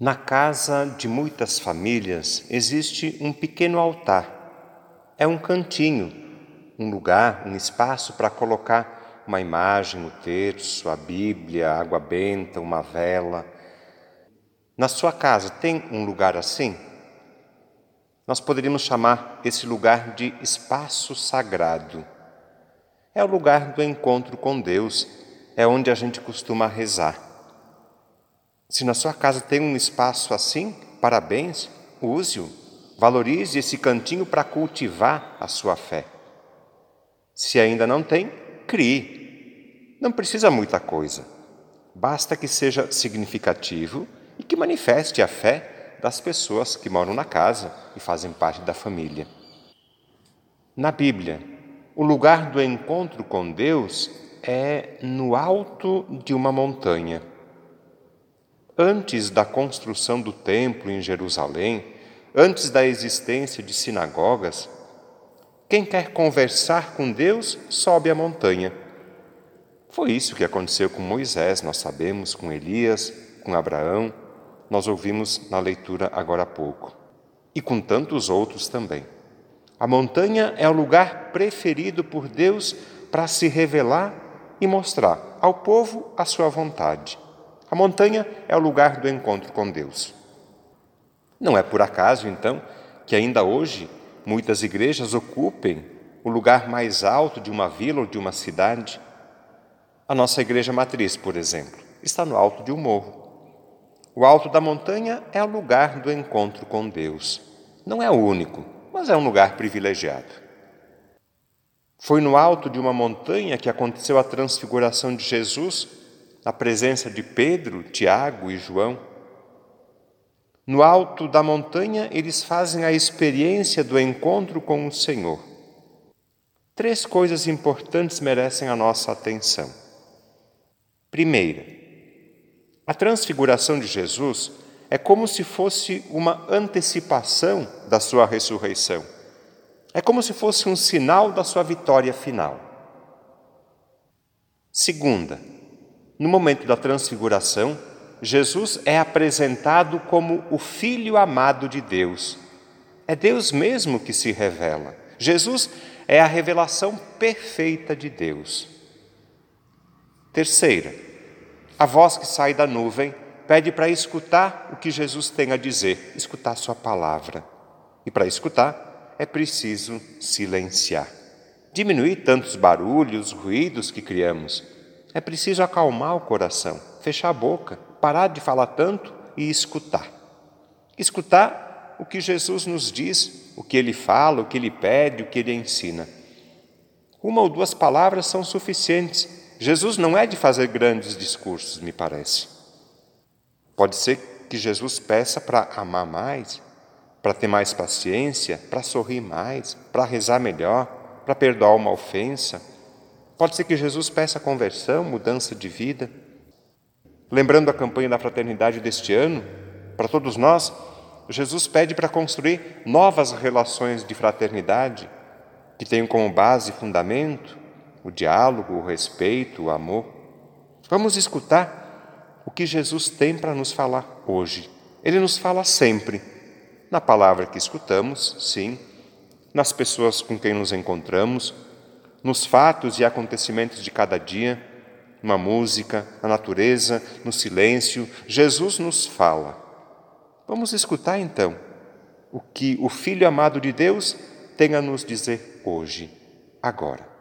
Na casa de muitas famílias existe um pequeno altar. É um cantinho, um lugar, um espaço para colocar uma imagem, o terço, a Bíblia, a água benta, uma vela. Na sua casa tem um lugar assim? Nós poderíamos chamar esse lugar de espaço sagrado. É o lugar do encontro com Deus, é onde a gente costuma rezar. Se na sua casa tem um espaço assim, parabéns, use-o. Valorize esse cantinho para cultivar a sua fé. Se ainda não tem, crie. Não precisa muita coisa. Basta que seja significativo e que manifeste a fé das pessoas que moram na casa e fazem parte da família. Na Bíblia, o lugar do encontro com Deus é no alto de uma montanha. Antes da construção do templo em Jerusalém, antes da existência de sinagogas, quem quer conversar com Deus sobe a montanha. Foi isso que aconteceu com Moisés, nós sabemos, com Elias, com Abraão, nós ouvimos na leitura agora há pouco, e com tantos outros também. A montanha é o lugar preferido por Deus para se revelar e mostrar ao povo a sua vontade. A montanha é o lugar do encontro com Deus. Não é por acaso, então, que ainda hoje muitas igrejas ocupem o lugar mais alto de uma vila ou de uma cidade. A nossa igreja matriz, por exemplo, está no alto de um morro. O alto da montanha é o lugar do encontro com Deus. Não é o único, mas é um lugar privilegiado. Foi no alto de uma montanha que aconteceu a transfiguração de Jesus na presença de Pedro, Tiago e João. No alto da montanha, eles fazem a experiência do encontro com o Senhor. Três coisas importantes merecem a nossa atenção. Primeira, a transfiguração de Jesus é como se fosse uma antecipação da sua ressurreição. É como se fosse um sinal da sua vitória final. Segunda, no momento da transfiguração, Jesus é apresentado como o Filho amado de Deus. É Deus mesmo que se revela. Jesus é a revelação perfeita de Deus. Terceira, a voz que sai da nuvem pede para escutar o que Jesus tem a dizer, escutar Sua palavra. E para escutar é preciso silenciar, diminuir tantos barulhos, ruídos que criamos é preciso acalmar o coração, fechar a boca, parar de falar tanto e escutar. Escutar o que Jesus nos diz, o que ele fala, o que ele pede, o que ele ensina. Uma ou duas palavras são suficientes. Jesus não é de fazer grandes discursos, me parece. Pode ser que Jesus peça para amar mais, para ter mais paciência, para sorrir mais, para rezar melhor, para perdoar uma ofensa Pode ser que Jesus peça conversão, mudança de vida. Lembrando a campanha da fraternidade deste ano, para todos nós, Jesus pede para construir novas relações de fraternidade que tenham como base e fundamento o diálogo, o respeito, o amor. Vamos escutar o que Jesus tem para nos falar hoje. Ele nos fala sempre, na palavra que escutamos, sim, nas pessoas com quem nos encontramos, nos fatos e acontecimentos de cada dia, uma música, na natureza, no silêncio, Jesus nos fala. Vamos escutar então o que o Filho amado de Deus tem a nos dizer hoje, agora.